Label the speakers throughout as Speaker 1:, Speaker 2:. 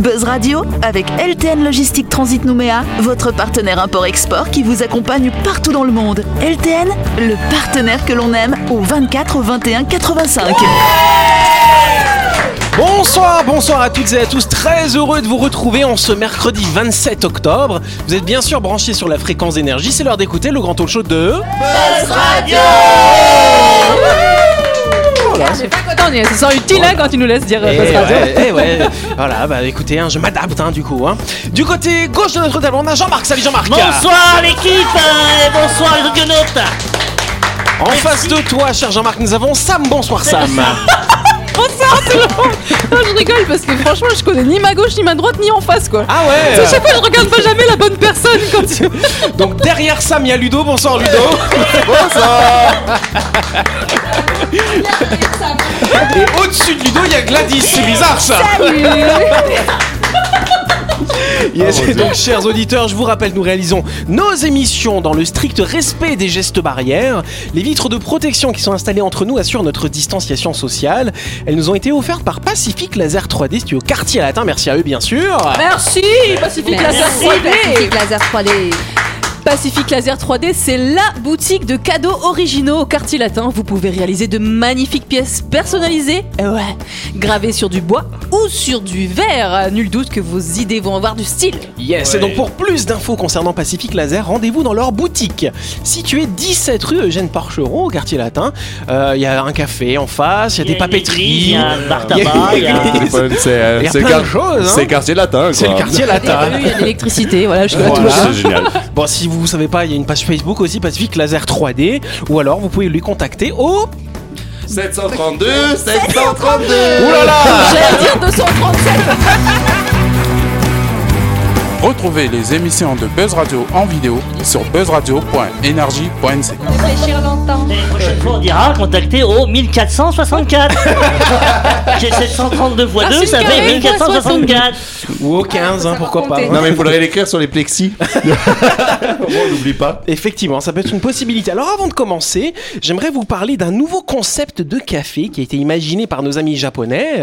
Speaker 1: Buzz Radio avec LTN Logistique Transit Nouméa, votre partenaire import-export qui vous accompagne partout dans le monde. LTN, le partenaire que l'on aime au 24 21 85.
Speaker 2: Bonsoir, bonsoir à toutes et à tous. Très heureux de vous retrouver en ce mercredi 27 octobre. Vous êtes bien sûr branchés sur la fréquence d'énergie. C'est l'heure d'écouter le grand talk show de Buzz Radio.
Speaker 3: Je suis pas content, on se sent utile hein, quand tu nous laisses dire euh,
Speaker 2: Eh
Speaker 3: Buzz Radio.
Speaker 2: ouais, eh ouais. Voilà, bah écoutez, hein, je m'adapte hein, du coup. hein. Du côté gauche de notre table, on a Jean-Marc. Salut Jean-Marc.
Speaker 4: Bonsoir l'équipe et bonsoir les audionautes
Speaker 2: En face de toi, cher Jean-Marc, nous avons Sam. Bonsoir Sam.
Speaker 3: Bonsoir tout le monde Non, Je rigole parce que franchement, je connais ni ma gauche, ni ma droite, ni en face quoi.
Speaker 2: Ah
Speaker 3: Parce que
Speaker 2: ouais.
Speaker 3: chaque fois, je regarde pas jamais la bonne personne quand tu.
Speaker 2: Donc derrière Sam, il y a Ludo. Bonsoir Ludo. Et au-dessus de Ludo, il y a Gladys. C'est bizarre ça. Yes, et donc, chers auditeurs, je vous rappelle, nous réalisons nos émissions dans le strict respect des gestes barrières. Les vitres de protection qui sont installées entre nous assurent notre distanciation sociale. Elles nous ont été offertes par Pacific Laser 3D, studio quartier latin. Merci à eux, bien sûr.
Speaker 3: Merci Pacific Laser
Speaker 5: Merci
Speaker 3: 3D
Speaker 5: Pacific Laser 3D.
Speaker 3: Pacific Laser 3D, c'est la boutique de cadeaux originaux au quartier latin. Vous pouvez réaliser de magnifiques pièces personnalisées, euh, ouais, gravées sur du bois ou sur du verre. Nul doute que vos idées vont avoir du style.
Speaker 2: Yes, et donc pour plus d'infos concernant Pacific Laser, rendez-vous dans leur boutique. Située 17 rue Eugène Porcheron, au quartier latin. Euh, Il y a un café en face, il y a des papeteries.
Speaker 4: Il y a un bar
Speaker 2: Il y a-
Speaker 4: tabac, il y a...
Speaker 6: euh,
Speaker 2: Il y a
Speaker 6: c'est
Speaker 2: plein
Speaker 6: quar-
Speaker 2: de choses, hein.
Speaker 6: C'est quartier latin.
Speaker 2: C'est le quartier latin.
Speaker 3: il y a de l'électricité, voilà, je
Speaker 2: Voilà.
Speaker 6: C'est génial.
Speaker 2: Bon, si vous savez pas, il y a une page Facebook aussi, Pacific Laser 3D, ou alors vous pouvez lui contacter au...
Speaker 6: 732, 732.
Speaker 2: Ouh là là
Speaker 3: J'allais dire 237
Speaker 7: Retrouvez les émissions de Buzz Radio en vidéo sur buzzradio.energie.nc.
Speaker 5: Réfléchir longtemps.
Speaker 4: Et la prochaine fois, on dira contacter au 1464. J'ai 732 fois 2, ça fait
Speaker 3: carrée,
Speaker 4: 1464.
Speaker 2: Ou au 15, hein, pourquoi pas.
Speaker 5: compter.
Speaker 6: Non mais il faudrait l'écrire sur les plexis. on n'oublie pas.
Speaker 2: Effectivement, ça peut être une possibilité. Alors avant de commencer, j'aimerais vous parler d'un nouveau concept de café qui a été imaginé par nos amis japonais.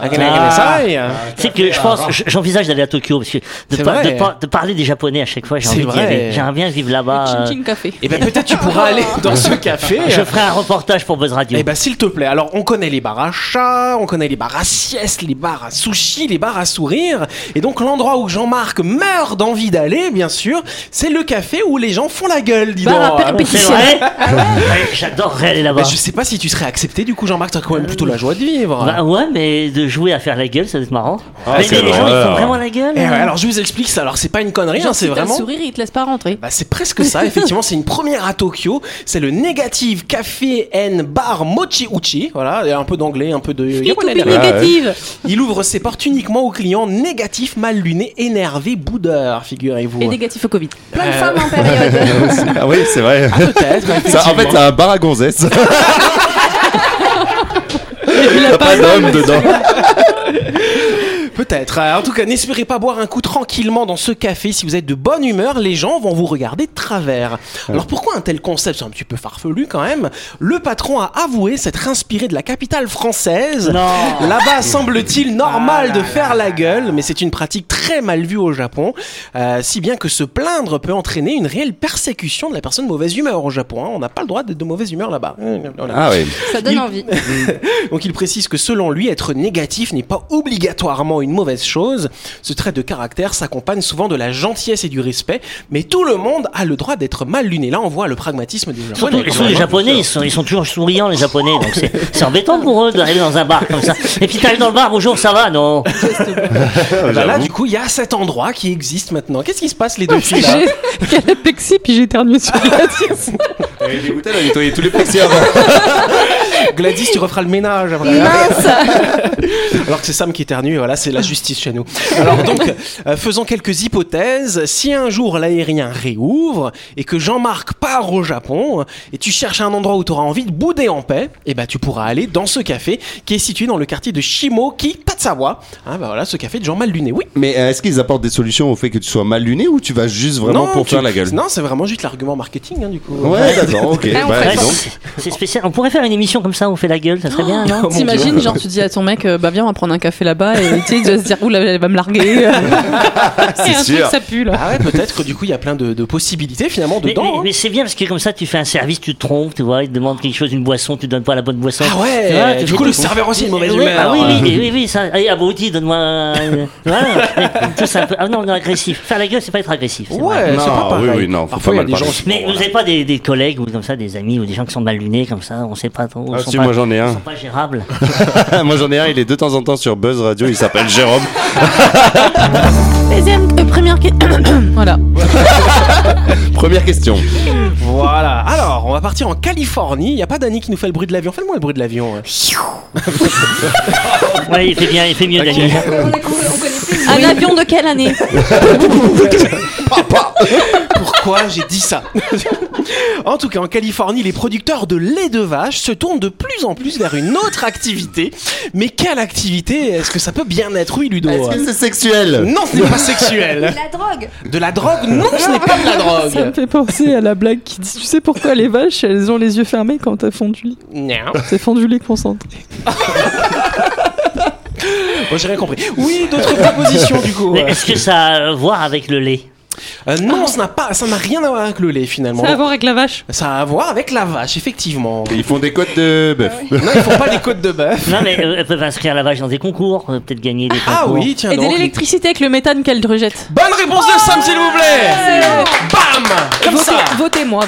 Speaker 2: Akanai-Kanesai.
Speaker 4: C'est que je pense, j'envisage d'aller à Tokyo parce que de,
Speaker 2: C'est
Speaker 4: par-
Speaker 2: vrai.
Speaker 4: de par- de parler des japonais à chaque fois, j'ai
Speaker 2: C'est
Speaker 4: envie d'y
Speaker 2: vrai.
Speaker 4: aller. J'aimerais bien vivre là-bas.
Speaker 3: Chin Chin Café.
Speaker 2: Et ben peut-être tu pourras aller dans ce café.
Speaker 4: Je ferai un reportage pour Buzz Radio.
Speaker 2: Eh ben s'il te plaît, alors on connaît les bars à chat, on connaît les bars à sieste, les bars à sushi, les bars à sourire, et donc l'endroit où Jean-Marc meurt d'envie d'aller, bien sûr, c'est le café où les gens font la gueule, dis
Speaker 3: Bar à
Speaker 2: donc.
Speaker 3: perpétuité.
Speaker 4: C'est vrai Ouais, J'adorerais aller là-bas.
Speaker 2: Bah, je sais pas si tu serais accepté du coup Jean-Marc, t'as quand même plutôt la joie de vivre.
Speaker 4: Bah ouais, mais de jouer à faire la gueule, ça doit être marrant.
Speaker 6: Ah,
Speaker 4: mais
Speaker 6: c'est
Speaker 4: les, les gens, ils font vraiment la gueule.
Speaker 2: Eh ouais,
Speaker 4: hein.
Speaker 2: alors je vous explique ça, alors c'est pas une connerie, hein,
Speaker 3: Genre,
Speaker 2: c'est
Speaker 3: si t'as le
Speaker 2: vraiment...
Speaker 3: sourire, il te laisse pas rentrer.
Speaker 2: Bah, c'est presque ça, effectivement, c'est une première à Tokyo. C'est le Negative Café and Bar Mochi Uchi. Voilà, il y a un peu d'anglais, un peu de
Speaker 3: Fille
Speaker 2: japonais
Speaker 3: toupie
Speaker 2: derrière.
Speaker 3: négative.
Speaker 2: Il ouvre ses portes uniquement aux clients négatifs, mal lunés, énervés, boudeurs, figurez-vous.
Speaker 3: Et négatif au Covid.
Speaker 5: Plein de femmes en période.
Speaker 6: ah oui, c'est vrai.
Speaker 2: Peut-être,
Speaker 6: Ça, en fait, c'est un bar à gonzesse. T'as pas d'homme dedans.
Speaker 2: Peut-être. Euh, En tout cas, n'espérez pas boire un coup tranquillement dans ce café. Si vous êtes de bonne humeur, les gens vont vous regarder de travers. Alors pourquoi un tel concept? C'est un petit peu farfelu quand même. Le patron a avoué s'être inspiré de la capitale française.
Speaker 4: Non.
Speaker 2: Là-bas, semble-t-il normal de faire la gueule, mais c'est une pratique très mal vue au Japon. Euh, si bien que se plaindre peut entraîner une réelle persécution de la personne de mauvaise humeur au Japon. hein. On n'a pas le droit d'être de mauvaise humeur là-bas. Voilà.
Speaker 6: Ah oui.
Speaker 5: Ça donne
Speaker 2: Il-
Speaker 5: envie.
Speaker 2: Donc il précise que selon lui, être négatif n'est pas obligatoirement une mauvaise chose. Ce trait de caractère s'accompagne souvent de la gentillesse et du respect, mais tout le monde a le droit d'être mal luné. Là, on voit le pragmatisme des
Speaker 4: Surtout,
Speaker 2: Japonais.
Speaker 4: surtout les Japonais, ils sont, ils sont toujours souriants, les Japonais, donc c'est c'est embêtant pour eux d'arriver dans un bar comme ça. Et puis t'arrives dans le bar, bonjour, ça va, non
Speaker 2: Bah là, du coup, il y a cet endroit qui existe maintenant. Qu'est-ce qui se passe les deux filles là?
Speaker 3: J'ai il y a la plexi puis j'ai éternué sur Gladys.
Speaker 6: Elle est dégoûtée, elle a nettoyé tous les plexis avant.
Speaker 2: Gladys, tu referas le ménage après.
Speaker 5: Mince
Speaker 2: Alors que c'est Sam qui éternue, voilà, c'est la justice chez nous. Alors donc, euh, faisons quelques hypothèses. Si un jour l'aérien réouvre et que Jean-Marc part au Japon et tu cherches un endroit où tu auras envie de bouder en paix, et ben tu pourras aller dans ce café qui est situé dans le quartier de Shimoki, Tatsawa. Hein, bah voilà, ce café de Jean mal luné. Oui.
Speaker 6: Mais euh, est-ce qu'ils apportent des solutions au fait que tu sois mal luné ou tu vas juste vraiment
Speaker 2: non,
Speaker 6: pour
Speaker 2: tu-
Speaker 6: faire la gueule?
Speaker 2: Non, c'est vraiment juste l'argument marketing, hein, du coup.
Speaker 6: Ouais, d'accord. Ok.
Speaker 5: Ah, on
Speaker 6: bah,
Speaker 4: c'est- spécial. On pourrait faire une émission comme ça, on fait la gueule, ça serait bien, non
Speaker 2: Oh
Speaker 3: T'imagines, genre, tu dis à ton mec, euh, bah viens, on va prendre un café là-bas, et tu sais, il doit se dire, oula, elle va me larguer.
Speaker 6: C'est
Speaker 3: un
Speaker 6: sûr.
Speaker 3: truc, ça pue, là.
Speaker 2: Ah ouais, peut-être que du coup il y a plein de, de possibilités finalement
Speaker 4: Mais,
Speaker 2: dedans.
Speaker 4: mais-
Speaker 2: hein.
Speaker 4: mais c'est bien parce que comme ça, tu fais un service, tu te trompes, tu vois, il te demande quelque chose, une boisson, tu donnes pas la bonne boisson.
Speaker 2: Ah ouais,
Speaker 4: vois,
Speaker 2: du
Speaker 4: fais
Speaker 2: coup,
Speaker 4: tout.
Speaker 2: le serveur aussi, une mauvaise humeur.
Speaker 4: Ah oui, oui, oui, oui, ça. Allez, abruti, donne-moi. un- Voilà. Tout ça. Ah non, non, agressif. Faire la gueule, c'est pas être agressif.
Speaker 2: Ouais,
Speaker 6: Non,
Speaker 2: c'est pas
Speaker 6: oui,
Speaker 2: pareil.
Speaker 6: oui, non, faut pas mal.
Speaker 4: Mais vous n'avez pas des, des collègues ou comme ça, des amis ou des gens qui sont mal lunés comme ça, on sait pas trop.
Speaker 6: Ah,
Speaker 4: ils sont
Speaker 6: si,
Speaker 4: pas,
Speaker 6: moi j'en ai
Speaker 4: ils
Speaker 6: un.
Speaker 4: sont pas gérables.
Speaker 6: moi j'en ai un, il est de temps en temps sur Buzz Radio, il s'appelle Jérôme.
Speaker 3: Deuxième, euh, première question. voilà.
Speaker 6: Première question.
Speaker 2: Voilà. Alors, on va partir en Californie. Il n'y a pas d'Annie qui nous fait le bruit de l'avion? Fais-moi le bruit de l'avion. hein.
Speaker 4: Ouais, il fait bien, il fait mieux, Dani.
Speaker 5: On, est- on connaît plus.
Speaker 3: Un avion de quelle année?
Speaker 2: Pourquoi j'ai dit ça En tout cas, en Californie, les producteurs de lait de vache se tournent de plus en plus vers une autre activité. Mais quelle activité est-ce que ça peut bien être, oui, Ludo
Speaker 6: Est-ce que c'est sexuel
Speaker 2: Non, ce n'est pas sexuel.
Speaker 5: La drogue.
Speaker 2: De la drogue Non, ce n'est pas de la
Speaker 8: Ça me
Speaker 2: drogue.
Speaker 8: fait penser à la blague qui dit Tu sais pourquoi les vaches elles ont les yeux fermés quand elles font du lit
Speaker 2: Non.
Speaker 8: C'est font du lit concentré.
Speaker 2: Moi, j'ai rien compris. Oui, d'autres propositions, du coup.
Speaker 4: Mais Est-ce que ça a à voir avec le lait?
Speaker 2: Euh, non, ça n'a pas, ça n'a rien à voir avec le lait, finalement.
Speaker 8: Ça a à voir avec la vache
Speaker 2: Ça a à voir avec la vache, effectivement.
Speaker 6: Ils font des côtes de bœuf.
Speaker 2: Non, ils font pas des côtes de bœuf.
Speaker 4: Non, mais euh, elles peuvent inscrire la vache dans des concours, euh, peut-être gagner des concours.
Speaker 2: Ah oui, tiens
Speaker 3: Et de
Speaker 2: donc.
Speaker 3: l'électricité avec le méthane qu'elle rejette.
Speaker 2: Bonne réponse de Sam, s'il vous plaît Bam Comme
Speaker 3: Votez-
Speaker 2: ça
Speaker 3: Votez-moi,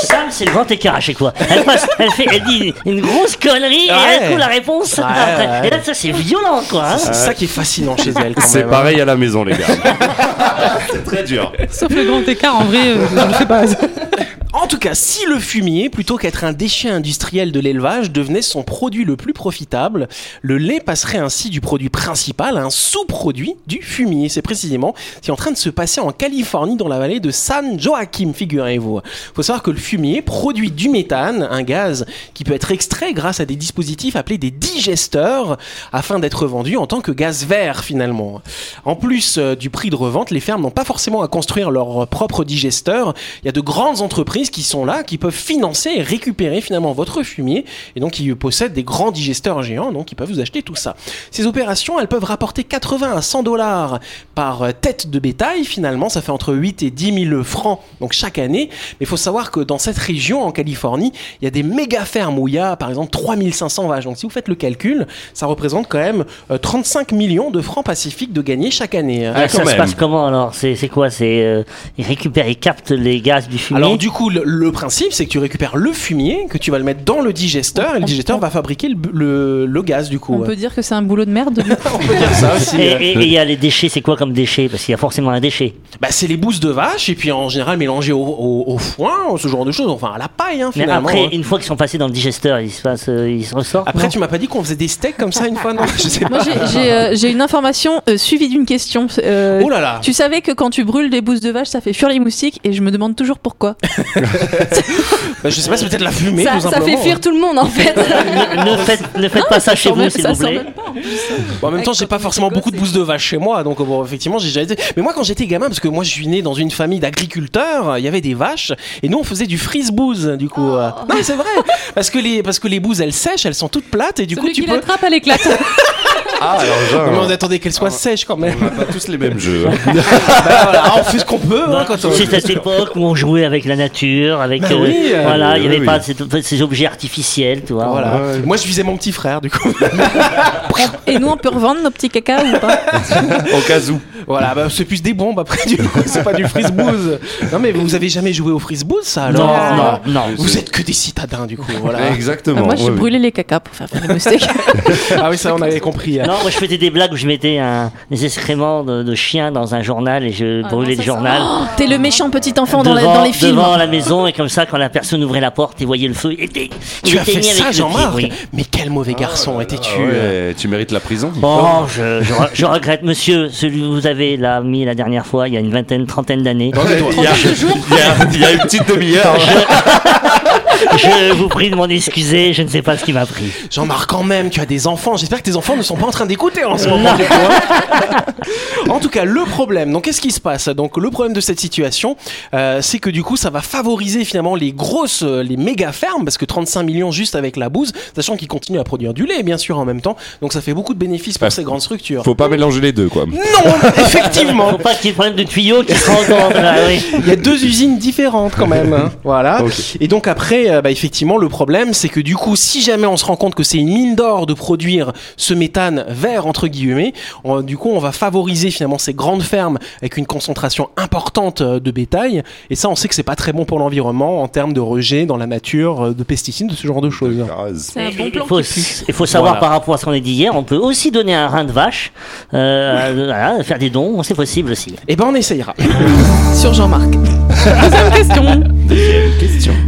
Speaker 4: Sam, c'est le grand écart à chaque fois. Elle, passe, elle, fait, elle dit une grosse connerie et
Speaker 2: Ouais.
Speaker 4: elle trouve la réponse
Speaker 2: Ouais,
Speaker 4: après.
Speaker 2: ouais.
Speaker 4: Et là, ça, c'est violent, quoi. hein.
Speaker 2: C'est ça qui est fascinant chez elle, quand
Speaker 6: C'est
Speaker 2: même. hein.
Speaker 6: pareil à la maison, les gars. très dur.
Speaker 8: Sauf le grand écart, en vrai, euh, je ne sais pas.
Speaker 2: En tout cas, si le fumier, plutôt qu'être un déchet industriel de l'élevage, devenait son produit le plus profitable, le lait passerait ainsi du produit principal à un sous-produit du fumier. C'est précisément ce qui est en train de se passer en Californie, dans la vallée de San Joaquin, figurez-vous. faut savoir que le fumier produit du méthane, un gaz qui peut être extrait grâce à des dispositifs appelés des digesteurs, afin d'être vendu en tant que gaz vert finalement. En plus euh, du prix de revente, les fermes n'ont pas forcément à construire leur propre digesteur. Il y a de grandes entreprises qui sont là, qui peuvent financer et récupérer finalement votre fumier, et donc qui possèdent des grands digesteurs géants, donc ils peuvent vous acheter tout ça. Ces opérations, elles peuvent rapporter 80 à 100 dollars par euh, tête de bétail, finalement, ça fait entre 8 et 10 000 francs, donc chaque année. Mais il faut savoir que dans cette région, en Californie, il y a des méga fermes où il y a, par exemple, 3500 vaches. Donc si vous faites le calcul, ça représente quand même euh, 35 millions de francs pacifiques de gagnés chaque année.
Speaker 4: Ah, ça se passe comment alors? C'est c'est quoi? C'est euh, ils récupèrent, ils captent les gaz du fumier?
Speaker 2: Alors du coup, le, principe, c'est que tu récupères le fumier, que tu vas le mettre dans le digesteur, et le digesteur va fabriquer le, le- le gaz du coup.
Speaker 3: On peut dire que c'est un boulot de merde.
Speaker 2: On peut dire ça aussi.
Speaker 4: et il y a les déchets, c'est quoi comme déchets? Parce qu'il y a forcément un déchet.
Speaker 2: Bah, c'est les bousses de vache, et puis en général mélangées au, au- au foin, ce genre de choses, enfin à la paille hein,
Speaker 4: Mais après,
Speaker 2: hein.
Speaker 4: une fois qu'ils sont passés dans le digesteur, ils se, passent, euh, ils se ressortent.
Speaker 2: Après,
Speaker 4: non
Speaker 2: tu m'as pas dit qu'on faisait des steaks comme ça une fois, non? Je sais
Speaker 3: Moi,
Speaker 2: pas.
Speaker 3: j'ai- j'ai euh, j'ai une information euh, suivie d'une question. Euh,
Speaker 2: Oh là là
Speaker 3: Tu savais que quand tu brûles des bousses de vache, ça fait fuir les moustiques et je me demande toujours pourquoi.
Speaker 2: Bah, Je sais pas, c'est peut-être la fumée
Speaker 5: Ça,
Speaker 2: tout
Speaker 5: ça fait fuir tout le monde en fait.
Speaker 4: ne, ne faites, ne faites pas ça chez vous, s'il vous plaît.
Speaker 3: pas, en plus.
Speaker 2: Bon, en même temps, j'ai pas forcément beaucoup de bousses de vache chez moi, donc bon, effectivement, j'ai déjà été. Mais moi, quand j'étais gamin, parce que moi, je suis né dans une famille d'agriculteurs, il y avait des vaches, et nous, on faisait du freeze bouse, du coup.
Speaker 3: Oh.
Speaker 2: euh. Non, mais c'est vrai, parce que les parce que les bouses, elles sèchent, elles sont toutes plates, et du
Speaker 3: Celui
Speaker 2: coup, tu peux.
Speaker 3: l'attrape, elle éclate.
Speaker 6: Ah, alors genre.
Speaker 2: Non, mais on attendait qu'elles soient sèches quand même.
Speaker 6: On n'a pas tous les mêmes jeux. hein.
Speaker 2: Bah, voilà, on fait ce qu'on peut hein, quand on.
Speaker 4: C'est cette époque où on jouait avec la nature, avec
Speaker 2: Bah
Speaker 4: euh,
Speaker 2: oui, euh,
Speaker 4: voilà, il n'y avait
Speaker 6: oui.
Speaker 4: pas ces, ces objets artificiels, tu vois.
Speaker 2: Voilà.
Speaker 6: Ouais.
Speaker 2: Moi, je visais mon petit frère, du coup.
Speaker 3: et nous, on peut revendre nos petits cacas ou pas
Speaker 6: Au cas où.
Speaker 2: voilà, bah, c'est plus des bombes après, du coup, c'est pas du freeze bouse. Non, mais vous avez jamais joué au freeze bouse, ça
Speaker 4: Non,
Speaker 2: alors
Speaker 4: non, non.
Speaker 2: Vous êtes que des citadins, du coup. Voilà.
Speaker 6: Exactement.
Speaker 3: Moi, je
Speaker 6: ouais,
Speaker 3: brûlais les cacas pour faire fuir les moustiques.
Speaker 2: ah oui, ça, on avait compris. hein.
Speaker 4: Non, moi je faisais des blagues où je mettais un, des excréments de, de chiens dans un journal et je brûlais le journal.
Speaker 3: T'es le méchant petit enfant dans, la-
Speaker 4: devant,
Speaker 3: dans les films.
Speaker 4: devant la maison et comme ça quand la personne ouvrait la porte et voyait le feu, il était, il
Speaker 2: Tu as fait ça, Jean-Marc
Speaker 4: oui.
Speaker 2: Mais quel mauvais garçon étais-tu
Speaker 6: Ah ouais, tu mérites la prison.
Speaker 4: Bon, je, je, re- je regrette, monsieur, celui que vous avez là mis la dernière fois, il y a une vingtaine, trentaine d'années.
Speaker 6: Il y, a, il y a- il y a une petite demi-heure.
Speaker 4: Je vous prie de m'en excuser, je ne sais pas ce qui m'a pris.
Speaker 2: Jean-Marc, quand même, tu as des enfants. J'espère que tes enfants ne sont pas en train d'écouter en ce moment. du coup, hein. en tout cas, le problème. Donc, qu'est-ce qui se passe? Donc, le problème de cette situation, euh, c'est que du coup, ça va favoriser finalement les grosses, euh, les méga fermes, parce que 35 millions juste avec la bouse, sachant qu'ils continuent à produire du lait, bien sûr, en même temps. Donc, ça fait beaucoup de bénéfices pour
Speaker 6: Ouais.
Speaker 2: ces grandes structures.
Speaker 6: Faut pas mélanger les deux, quoi.
Speaker 2: Non, effectivement.
Speaker 4: Faut pas qu'il y ait de problème de tuyaux qui se rendent là, oui.
Speaker 2: Il y a deux usines différentes quand même. hein. Voilà. Et donc après, euh, bah, effectivement, le problème, c'est que du coup, si jamais on se rend compte que c'est une mine d'or de produire ce méthane vert entre guillemets, on- du coup, on va favoriser finalement ces grandes fermes avec une concentration importante euh, de bétail. Et ça, on sait que c'est pas très bon pour l'environnement en termes de rejet dans la nature, euh, de pesticides, de ce genre de choses.
Speaker 5: C'est un bon
Speaker 4: Il
Speaker 5: plan
Speaker 4: faut, il savoir
Speaker 2: Voilà.
Speaker 4: par rapport à ce qu'on a dit hier, on peut aussi donner un rein de vache, euh, voilà, faire des dons, c'est possible aussi.
Speaker 2: Eh ben, on essayera.
Speaker 8: Sur Jean-Marc. Deuxième
Speaker 6: question.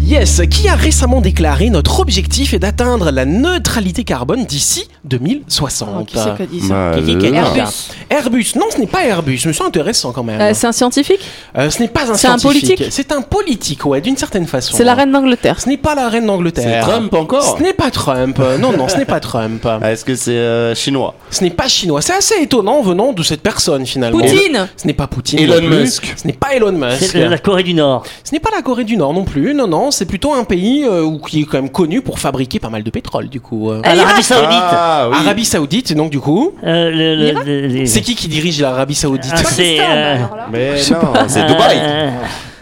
Speaker 2: Yes, qui a récemment déclaré notre objectif est d'atteindre la neutralité carbone d'ici 2060.
Speaker 8: Oh, qui c'est qui a dit ça
Speaker 6: Bah,
Speaker 4: Qui- qui- qui-
Speaker 6: là.
Speaker 4: Airbus.
Speaker 2: Airbus, non, ce n'est pas Airbus, mais c'est intéressant quand même.
Speaker 8: Euh, C'est un scientifique
Speaker 2: Euh, ce n'est pas un
Speaker 8: C'est un
Speaker 2: scientifique.
Speaker 8: politique
Speaker 2: C'est un politique, ouais, d'une certaine façon.
Speaker 8: C'est la reine d'Angleterre.
Speaker 2: Ce n'est pas la reine
Speaker 6: C'est
Speaker 2: d'Angleterre.
Speaker 6: Trump encore
Speaker 2: Ce n'est pas Trump. Euh, Non, non, ce n'est pas Trump.
Speaker 6: Ah, Est-ce que c'est euh, chinois
Speaker 2: Ce n'est pas chinois. C'est assez étonnant venant de cette personne finalement.
Speaker 8: Poutine
Speaker 2: Ce n'est pas Poutine.
Speaker 6: Elon
Speaker 2: non plus.
Speaker 6: Musk.
Speaker 2: Ce n'est pas Elon Musk.
Speaker 4: C'est la Corée du Nord.
Speaker 2: Ce n'est pas la Corée du Nord non plus. Non, non, c'est plutôt un pays euh, où- qui est quand même connu pour fabriquer pas mal de pétrole du coup. Euh,
Speaker 4: À l'Arabie Saoudite.
Speaker 6: Ah oui.
Speaker 2: Arabie Saoudite, donc du coup,
Speaker 4: Euh, le- le-
Speaker 8: L'Irak
Speaker 4: le- les-
Speaker 2: c'est qui qui dirige l'Arabie Saoudite
Speaker 4: Ah, c'est euh,
Speaker 5: Alors là.
Speaker 6: Mais non, c'est Dubaï.
Speaker 4: euh,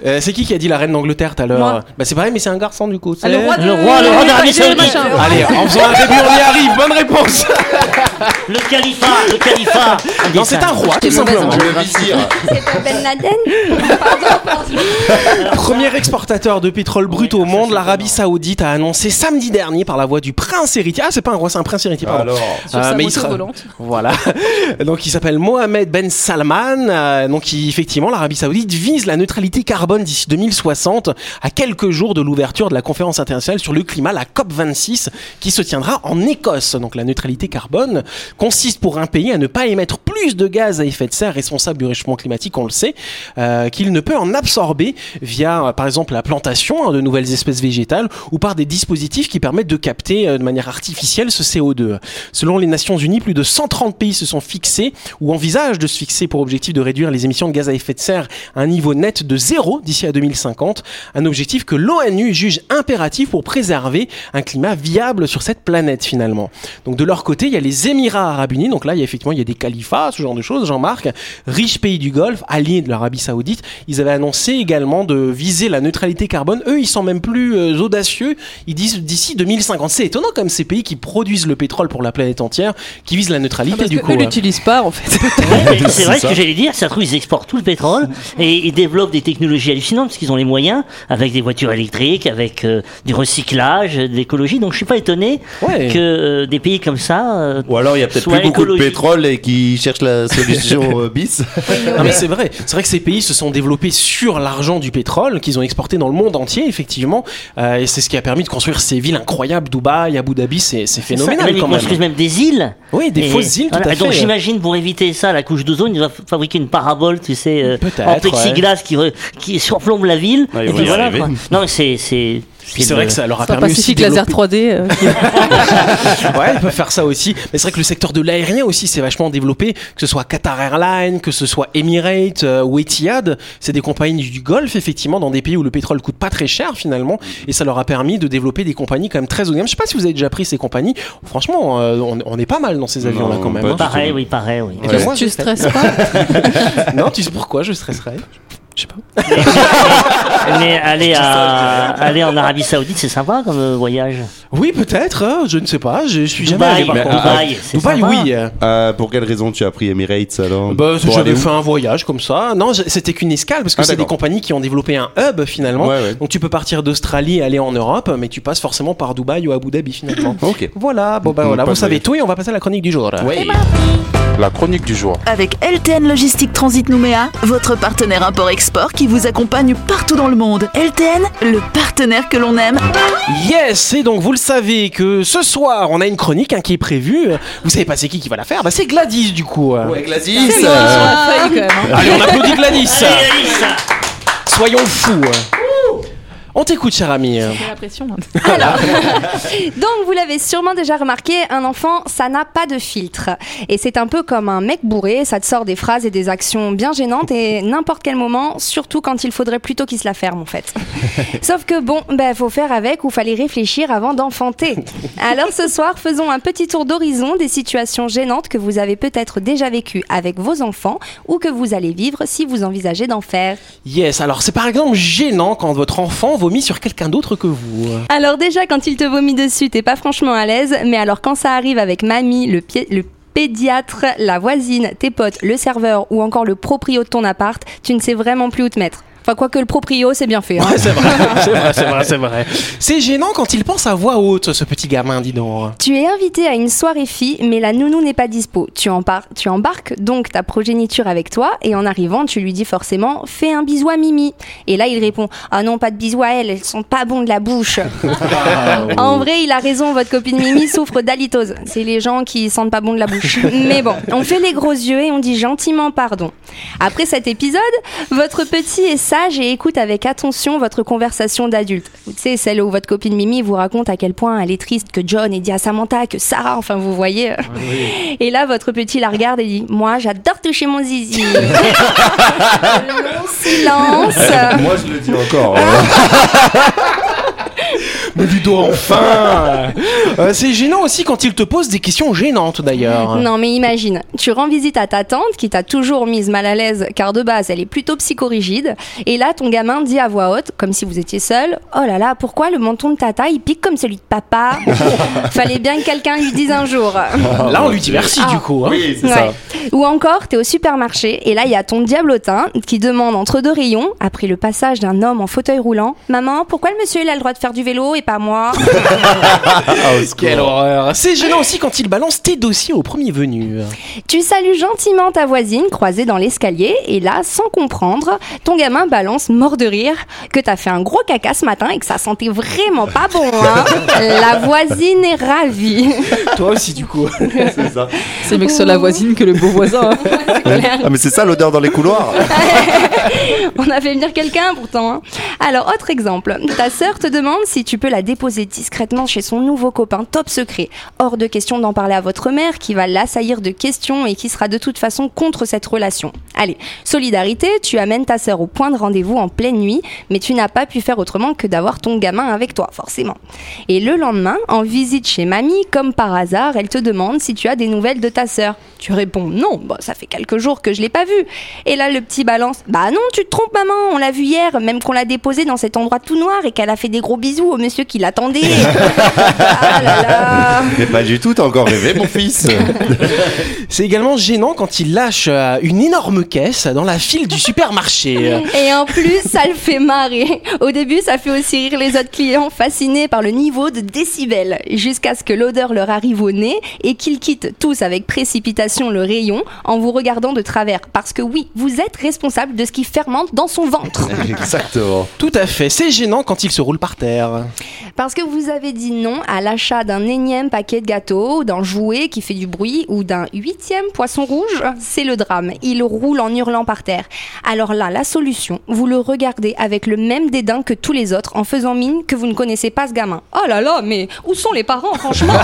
Speaker 2: Euh, C'est qui qui a dit la reine d'Angleterre tout à l'heure
Speaker 8: Moi.
Speaker 2: Bah c'est pareil, mais c'est un garçon du coup.
Speaker 8: Ah, le
Speaker 2: c'est-
Speaker 8: roi de-
Speaker 4: Le roi- le roi d'Arabie Saoudite.
Speaker 8: machin.
Speaker 2: Allez, en faisant un début, on y arrive. Bonne réponse.
Speaker 4: Le califat, le califat.
Speaker 2: Non, c'est un roi, tout simplement.
Speaker 6: Le vizir.
Speaker 5: C'est pas Ben Laden Pardon, pardon.
Speaker 2: Premier exportateur de pétrole brut au monde, l'Arabie Saoudite a annoncé samedi dernier par la voix du prince héritier. Ah, c'est pas un roi, c'est un prince héritier, pardon.
Speaker 6: Alors,
Speaker 8: Sur
Speaker 2: Euh,
Speaker 8: sa
Speaker 2: mais il sera-
Speaker 8: volante.
Speaker 2: Voilà. Donc il s'appelle Mohamed Ben Salman. Euh, donc il- effectivement, l'Arabie Saoudite vise la neutralité carbone d'ici 2060 à quelques jours de l'ouverture de la conférence internationale sur le climat, la COP 26, qui se tiendra en Écosse. Donc la neutralité carbone consiste pour un pays à ne pas émettre plus de gaz à effet de serre responsable du réchauffement climatique, on le sait, euh, qu'il ne peut en absorber via, euh, par exemple, la plantation hein, de nouvelles espèces végétales ou par des dispositifs qui permettent de capter euh, de manière artificielle ce CO2. Selon les Nations Unies, plus de 130 pays se sont fixés ou envisagent de se fixer pour objectif de réduire les émissions de gaz à effet de serre à un niveau net de zéro d'ici à 2050, un objectif que l'ONU juge impératif pour préserver un climat viable sur cette planète finalement. Donc de leur côté, il y a les Émirats Arabes Unis, donc là il y a effectivement il y a des califats, ce genre de choses, Jean-Marc, riches pays du Golfe, alliés de l'Arabie Saoudite, ils avaient annoncé également de viser la neutralité carbone. Eux, ils sont même plus euh, audacieux, ils disent d'ici 2050. C'est étonnant comme ces pays qui produisent le pétrole pour la planète entière, qui visent la neutralité
Speaker 8: Parce
Speaker 2: du
Speaker 8: que
Speaker 2: coup.
Speaker 8: eux
Speaker 2: hein.
Speaker 8: l'utilisent pas en fait.
Speaker 4: Ouais, c'est vrai
Speaker 6: ça.
Speaker 4: ce que j'allais dire, ça trouve ils exportent tout le pétrole et ils développent des technologies hallucinantes parce qu'ils ont les moyens avec des voitures électriques, avec euh, du recyclage, de l'écologie. Donc je suis pas étonné
Speaker 2: Ouais.
Speaker 4: que euh, des pays comme ça. euh,
Speaker 6: Ou alors il y a peut-être plus beaucoup de pétrole et qui cherchent la solution euh, bis.
Speaker 2: Non mais c'est vrai, c'est vrai que ces pays se sont développés sur l'argent du pétrole qu'ils ont exporté dans le monde entier effectivement, Euh, et c'est ce qui a permis de construire ces villes incroyables, Dubaï, Abu Dhabi, c'est
Speaker 4: ça,
Speaker 2: phénoménal
Speaker 4: même, ils
Speaker 2: quand même.
Speaker 4: construisent même des îles.
Speaker 2: Oui, des
Speaker 4: Et
Speaker 2: fausses îles,
Speaker 4: voilà,
Speaker 2: tout à
Speaker 4: Donc
Speaker 2: fait.
Speaker 4: j'imagine pour éviter ça, la couche d'ozone, ils doivent fabriquer une parabole, tu sais, euh, en plexiglas qui, surplombe la ville.
Speaker 6: Ouais,
Speaker 4: et puis voilà, quoi. Non, c'est c'est
Speaker 2: Puis c'est vrai que ça leur a
Speaker 8: C'est un
Speaker 2: permis aussi
Speaker 8: Pacific
Speaker 2: de
Speaker 8: Laser
Speaker 2: développer-
Speaker 8: 3D. euh, qui-
Speaker 2: ouais, ils peuvent faire ça aussi. Mais c'est vrai que le secteur de l'aérien aussi s'est vachement développé, que ce soit Qatar Airlines, que ce soit Emirates euh, ou Etihad. C'est des compagnies du Golfe, effectivement, dans des pays où le pétrole coûte pas très cher finalement. Et ça leur a permis de développer des compagnies quand même très haut de gamme. Je sais pas si vous avez déjà pris ces compagnies. Franchement, euh, on, on est pas mal dans ces avions-là
Speaker 6: Non,
Speaker 2: quand même. hein.
Speaker 4: Pareil, oui, pareil, oui.
Speaker 2: Moi,
Speaker 8: Tu
Speaker 2: je
Speaker 8: stresses pas
Speaker 2: Non, tu sais pourquoi je stresserais? Je sais pas.
Speaker 4: Mais aller, à, aller en Arabie Saoudite, c'est sympa comme euh, voyage.
Speaker 2: Oui, peut-être. hein, je ne sais pas. Je suis jamais
Speaker 4: Dubaï,
Speaker 2: allé par
Speaker 6: mais,
Speaker 2: contre.
Speaker 4: Dubaï, c'est
Speaker 2: Dubaï,
Speaker 4: sympa.
Speaker 2: oui. euh,
Speaker 6: pour quelle raison tu as pris Emirates alors
Speaker 2: Bah,
Speaker 6: Pour
Speaker 2: j'avais
Speaker 6: aller où
Speaker 2: fait un voyage comme ça. Non, j- c'était qu'une escale parce que
Speaker 6: Ah,
Speaker 2: c'est des
Speaker 6: d'accord.
Speaker 2: compagnies qui ont développé un hub finalement.
Speaker 6: Ouais, ouais.
Speaker 2: Donc tu peux partir d'Australie et aller en Europe, mais tu passes forcément par Dubaï ou Abu Dhabi finalement.
Speaker 6: Ok.
Speaker 2: voilà, bon bah
Speaker 6: Mm,
Speaker 2: voilà,
Speaker 6: pas
Speaker 2: vous
Speaker 6: de
Speaker 2: savez tout et on va passer à la chronique du jour.
Speaker 6: Ouais.
Speaker 7: La chronique du jour.
Speaker 1: Avec LTN Logistique Transit Nouméa, votre partenaire import-export qui vous accompagne partout dans le monde. LTN, le partenaire que l'on aime.
Speaker 2: Yes, et donc vous le savez que ce soir on a une chronique hein, qui est prévue. Vous savez pas c'est qui qui va la faire Bah c'est Gladys du coup.
Speaker 6: Ouais, Gladys. Euh,
Speaker 8: sur la feuille quand même.
Speaker 2: Allez, on applaudit Gladys. Soyons fous. On t'écoute, cher ami.
Speaker 8: J'ai la pression. hein.
Speaker 5: Alors, donc vous l'avez sûrement déjà remarqué, un enfant, ça n'a pas de filtre. Et c'est un peu comme un mec bourré, ça te sort des phrases et des actions bien gênantes et n'importe quel moment, surtout quand il faudrait plutôt qu'il se la ferme en fait. Sauf que bon, ben faut faire avec ou fallait réfléchir avant d'enfanter. Alors ce soir, faisons un petit tour d'horizon des situations gênantes que vous avez peut-être déjà vécues avec vos enfants ou que vous allez vivre si vous envisagez d'en faire.
Speaker 2: Yes, alors c'est par exemple gênant quand votre enfant vomit sur quelqu'un d'autre que vous.
Speaker 5: Alors déjà, quand il te vomit dessus, t'es pas franchement à l'aise, mais alors quand ça arrive avec mamie, le, pied, le pédiatre, la voisine, tes potes, le serveur ou encore le proprio de ton appart, tu ne sais vraiment plus où te mettre. Enfin, quoique le proprio, c'est bien fait. hein.
Speaker 2: Ouais, c'est vrai, c'est vrai, c'est vrai, c'est vrai. C'est gênant quand il pense à voix haute, ce petit gamin, dis donc.
Speaker 5: Tu es invité à une soirée fille, mais la nounou n'est pas dispo. Tu, empar- tu embarques donc ta progéniture avec toi, et en arrivant, tu lui dis forcément Fais un bisou à Mimi. Et là, il répond Ah non, pas de bisou à elle, elles sont pas bons de la bouche. en vrai, il a raison, votre copine Mimi souffre d'halitose. C'est les gens qui sentent pas bon de la bouche. Mais bon, on fait les gros yeux et on dit gentiment pardon. Après cet épisode, votre petit est sage et écoute avec attention votre conversation d'adulte. Tu sais, celle où votre copine Mimi vous raconte à quel point elle est triste que John ait dit à Samantha que Sarah, enfin vous voyez. Et là, votre petit la regarde et dit Moi, j'adore toucher mon zizi. Long silence.
Speaker 6: Moi, je le dis encore. hein.
Speaker 2: Mais Ludo, enfin Euh, C'est gênant aussi quand il te pose des questions gênantes, d'ailleurs.
Speaker 5: Non, mais imagine, tu rends visite à ta tante qui t'a toujours mise mal à l'aise car de base elle est plutôt psychorigide. Et là, ton gamin dit à voix haute, comme si vous étiez seul Oh là là, pourquoi le menton de tata il pique comme celui de papa? Fallait bien que quelqu'un lui dise un jour.
Speaker 2: Là, on lui dit merci, du coup. hein.
Speaker 6: Oui, c'est ça.
Speaker 5: Ou encore, t'es au supermarché et là, il y a ton diablotin qui demande entre deux rayons, après le passage d'un homme en fauteuil roulant Maman, pourquoi le monsieur il a le droit de faire du vélo et pas moi
Speaker 6: Ah.
Speaker 2: Quelle horreur C'est gênant aussi quand il balance tes dossiers au premier venu.
Speaker 5: Tu salues gentiment ta voisine croisée dans l'escalier et là, sans comprendre, ton gamin balance mort de rire que t'as fait un gros caca ce matin et que ça sentait vraiment pas bon. Hein La voisine est ravie.
Speaker 2: Toi aussi, du coup.
Speaker 6: C'est ça.
Speaker 8: C'est mieux que sur la voisine que le beau voisin. hein.
Speaker 6: Ah, mais c'est ça l'odeur dans les couloirs.
Speaker 5: On a fait venir quelqu'un pourtant. hein. Alors, autre exemple. Ta sœur te demande si tu peux la déposer discrètement chez son nouveau copain top secret. Hors de question d'en parler à votre mère qui va l'assaillir de questions et qui sera de toute façon contre cette relation. Allez, solidarité, tu amènes ta sœur au point de rendez-vous en pleine nuit, mais tu n'as pas pu faire autrement que d'avoir ton gamin avec toi, forcément. Et le lendemain, en visite chez mamie, comme par hasard, elle te demande si tu as des nouvelles de ta sœur. Tu réponds non, ça fait quelques jours que je l'ai pas vue. Et là, le petit balance, bah non, tu te trompes maman, on l'a vue hier, même qu'on l'a déposée dans cet endroit tout noir et qu'elle a fait des gros bisous au monsieur qui l'attendait. ah là là.
Speaker 6: Mais pas du tout, t'as encore rêvé, mon fils.
Speaker 2: C'est également gênant quand il lâche euh, une énorme caisse dans la file du supermarché.
Speaker 5: Et en plus, ça le fait marrer. Au début, ça fait aussi rire les autres clients fascinés par le niveau de décibels, jusqu'à ce que l'odeur leur arrive au nez et qu'ils quittent tous avec précipitation le rayon en vous regardant de travers. Parce que oui, vous êtes responsable de ce qui fermente dans son ventre.
Speaker 6: Exactement.
Speaker 2: Tout à fait, c'est gênant quand il se roule par terre.
Speaker 5: Parce que vous avez dit non à l'achat d'un énième paquet de gâteaux, d'un jouet qui fait du bruit ou d'un huitième poisson rouge, c'est le drame. Il roule en hurlant par terre. Alors là, la solution, vous le regardez avec le même dédain que tous les autres en faisant mine que vous ne connaissez pas ce gamin. Oh là là, mais où sont les parents, franchement?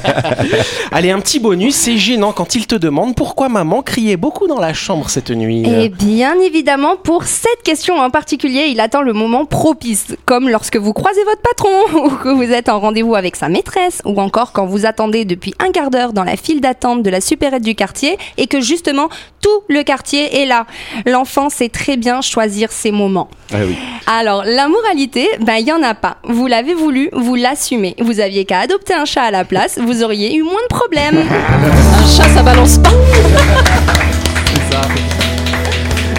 Speaker 2: Allez, un petit bonus, c'est gênant quand il te demande pourquoi maman criait beaucoup dans la chambre cette nuit.
Speaker 5: Et bien évidemment, pour cette question en particulier, il attend le moment propice, comme lorsque vous croisez votre patron, ou que vous êtes en rendez-vous avec sa maîtresse, ou encore quand vous attendez depuis un quart d'heure dans la file d'attente de la supérette du quartier, et que justement tout le quartier est là. L'enfant sait très bien choisir ses moments.
Speaker 6: Ah oui.
Speaker 5: Alors, la moralité, ben, il n'y en a pas. Vous l'avez voulu, vous l'assumez. Vous aviez qu'à adopter un chat à la place, vous auriez eu moins de problèmes.
Speaker 8: Un chat, ça balance pas.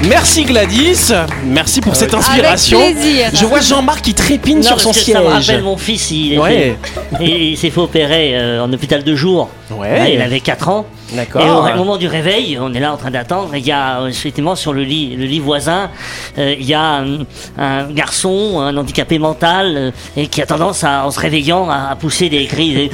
Speaker 2: Merci Gladys, merci pour cette inspiration.
Speaker 5: Avec plaisir.
Speaker 2: Je vois Jean-Marc qui trépine
Speaker 4: Non,
Speaker 2: sur
Speaker 4: parce
Speaker 2: son
Speaker 4: que
Speaker 2: siège.
Speaker 4: ça me rappelle mon fils, était- il s'est fait opérer euh, en hôpital de jour.
Speaker 2: Ouais.
Speaker 4: il avait 4 ans.
Speaker 2: D'accord.
Speaker 4: Et au moment du réveil, on est là en train d'attendre. Il y a euh, effectivement sur le lit, le lit voisin, euh, il y a un, un garçon, un handicapé mental, euh, et qui a tendance à, en se réveillant, à, à pousser des cris. des-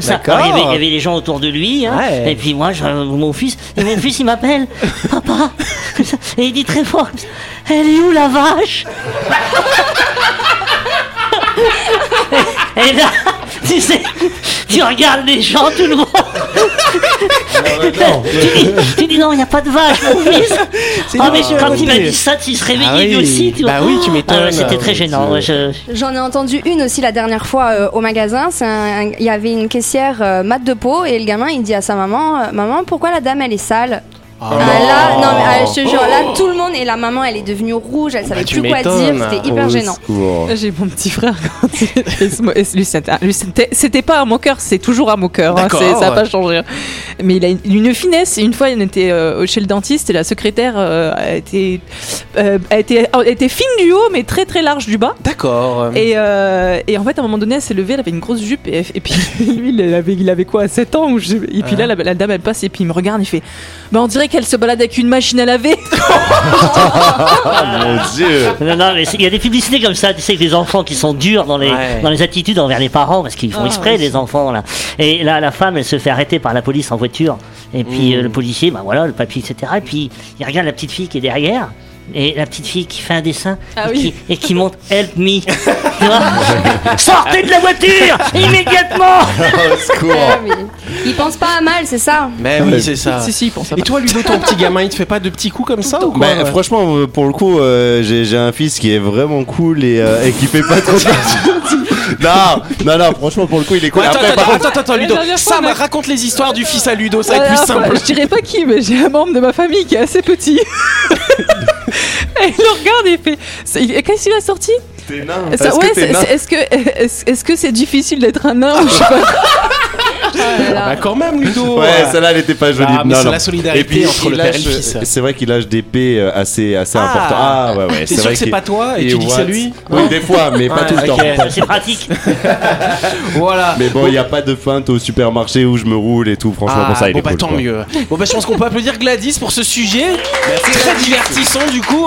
Speaker 4: Ça. Alors, il, y avait, il y avait les gens autour de lui, hein,
Speaker 2: Ouais.
Speaker 4: et puis moi, je- mon fils, et mon fils, il m'appelle, papa, et il dit très fort, elle est où la vache? Et là, tu sais, tu regardes les gens, tout le monde. tu, dis, tu dis non, il n'y a pas de vache, mon fils. Ah, mais quand il m'a dit ça, il se réveillait
Speaker 2: Ah oui.
Speaker 4: aussi. Tu vois.
Speaker 2: Bah oui, tu m'étonnes.
Speaker 4: Ah ouais, C'était très gênant. ouais, je-
Speaker 5: J'en ai entendu une aussi la dernière fois euh, au magasin. C'est un- Il y avait une caissière euh, mat de peau et le gamin il dit à sa maman euh, Maman, pourquoi la dame elle est sale?
Speaker 2: Ah,
Speaker 5: Ah, là, non, mais ah, je te jure, là tout le monde et la maman elle est devenue rouge, elle savait
Speaker 2: Bah, tu
Speaker 5: plus quoi dire, c'était hyper gênant.
Speaker 6: secours.
Speaker 3: J'ai mon petit frère quand il lui, c'était pas un moqueur, c'est toujours un moqueur, hein,
Speaker 2: D'accord.
Speaker 3: c'est- ça n'a pas changé. hein. Mais il a une, une finesse. Une fois, il était euh, chez le dentiste et la secrétaire euh, a, été, euh, a, été, a été fine du haut, mais très très large du bas.
Speaker 2: D'accord.
Speaker 3: Et, euh, et en fait, à un moment donné, elle s'est levée, elle avait une grosse jupe, et, et puis lui, il avait, il avait quoi, 7 ans ou je- Et puis là, la, la dame, elle passe, et puis il me regarde, il fait Bah, on dirait qu'elle se balade avec une machine à laver.
Speaker 6: Ah mon dieu.
Speaker 4: Non, non, mais il y a des publicités comme ça, tu sais, que les enfants qui sont durs dans les,
Speaker 2: Ouais.
Speaker 4: dans les attitudes envers les parents, parce qu'ils font
Speaker 3: Ah,
Speaker 4: exprès,
Speaker 3: oui.
Speaker 4: les enfants, là. Et là, la femme, elle se fait arrêter par la police en voiture. Et puis,
Speaker 2: Mmh.
Speaker 4: euh, le policier, bah voilà, le papier, etc. Et puis, il regarde la petite fille qui est derrière. Et la petite fille qui fait un dessin
Speaker 3: Ah
Speaker 4: et,
Speaker 3: oui.
Speaker 4: qui, et qui monte Help me. Tu vois Sortez de la voiture immédiatement
Speaker 6: Au secours.
Speaker 5: Ouais, mais il pense pas à mal, c'est ça.
Speaker 2: Mais oui, c'est ça.
Speaker 3: si, si, il pense à
Speaker 2: Et toi, Ludo, ton petit gamin, il te fait pas de petits coups comme ça ou quoi
Speaker 6: Bah, franchement, euh, pour le coup, euh, j'ai un fils qui est vraiment cool et, euh, et qui fait pas trop Non, non, non, franchement, pour le coup, il est cool.
Speaker 2: Ouais, attends,
Speaker 6: Après, par
Speaker 2: attends,
Speaker 6: contre,
Speaker 2: attends, attends, Ludo. Sam,
Speaker 3: mec.
Speaker 2: raconte les histoires du fils à Ludo, ça va être plus
Speaker 3: fois,
Speaker 2: simple.
Speaker 3: Je dirais pas qui, mais j'ai un membre de ma famille qui est assez petit. il le regarde et il fait Qu'est-ce qu'il a sorti?
Speaker 6: T'es nain. Est-ce
Speaker 3: ouais,
Speaker 6: que
Speaker 3: c'est-
Speaker 6: nain?
Speaker 3: c'est- Est-ce que est-ce est-ce que c'est difficile d'être un nain ou je sais pas
Speaker 2: Bah, quand même, Ludo.
Speaker 6: Ouais, celle-là, elle était pas jolie.
Speaker 2: Ah, mais c'est la solidarité entre
Speaker 6: il
Speaker 2: le père et le fils.
Speaker 6: C'est vrai qu'il lâche des P euh, assez, assez
Speaker 2: Ah.
Speaker 6: importants. Ah, ouais, ouais.
Speaker 2: T'es sûr
Speaker 6: vrai
Speaker 2: que c'est pas toi et tu dis que c'est lui?
Speaker 6: Oui, des fois, mais pas tout le temps.
Speaker 4: C'est pratique.
Speaker 2: Voilà.
Speaker 6: Mais bon, il n'y a pas de feinte au supermarché où je me roule et tout. Franchement,
Speaker 2: Ah,
Speaker 6: pour ça, il
Speaker 2: bon
Speaker 6: est
Speaker 2: bah
Speaker 6: cool,
Speaker 2: tant mieux. Bon bah je pense qu'on peut applaudir Gladys pour ce sujet. C'est très divertissant du coup.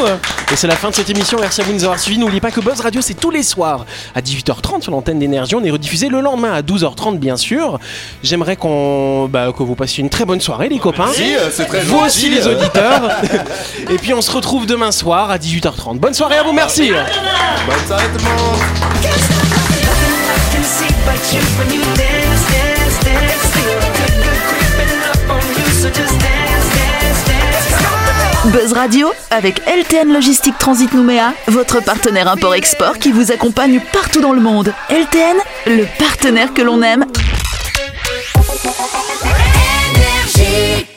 Speaker 2: Et c'est la fin de cette émission. Merci à vous de nous avoir suivis. N'oubliez pas que Buzz Radio c'est tous les soirs à 18h30 sur l'antenne d'énergie. On est rediffusé le lendemain à 12h30 bien sûr. J'aimerais qu'on bah, que vous passiez une très bonne soirée les copains.
Speaker 6: Si, euh, c'est très
Speaker 2: Vous aussi les
Speaker 6: euh.
Speaker 2: auditeurs. Et puis on se retrouve demain soir à 18h30. Bonne soirée à vous, merci.
Speaker 6: Bonne soirée tout le monde.
Speaker 1: Buzz Radio avec LTN Logistique Transit Nouméa, votre partenaire import-export qui vous accompagne partout dans le monde. LTN, le partenaire que l'on aime.
Speaker 9: Énergie.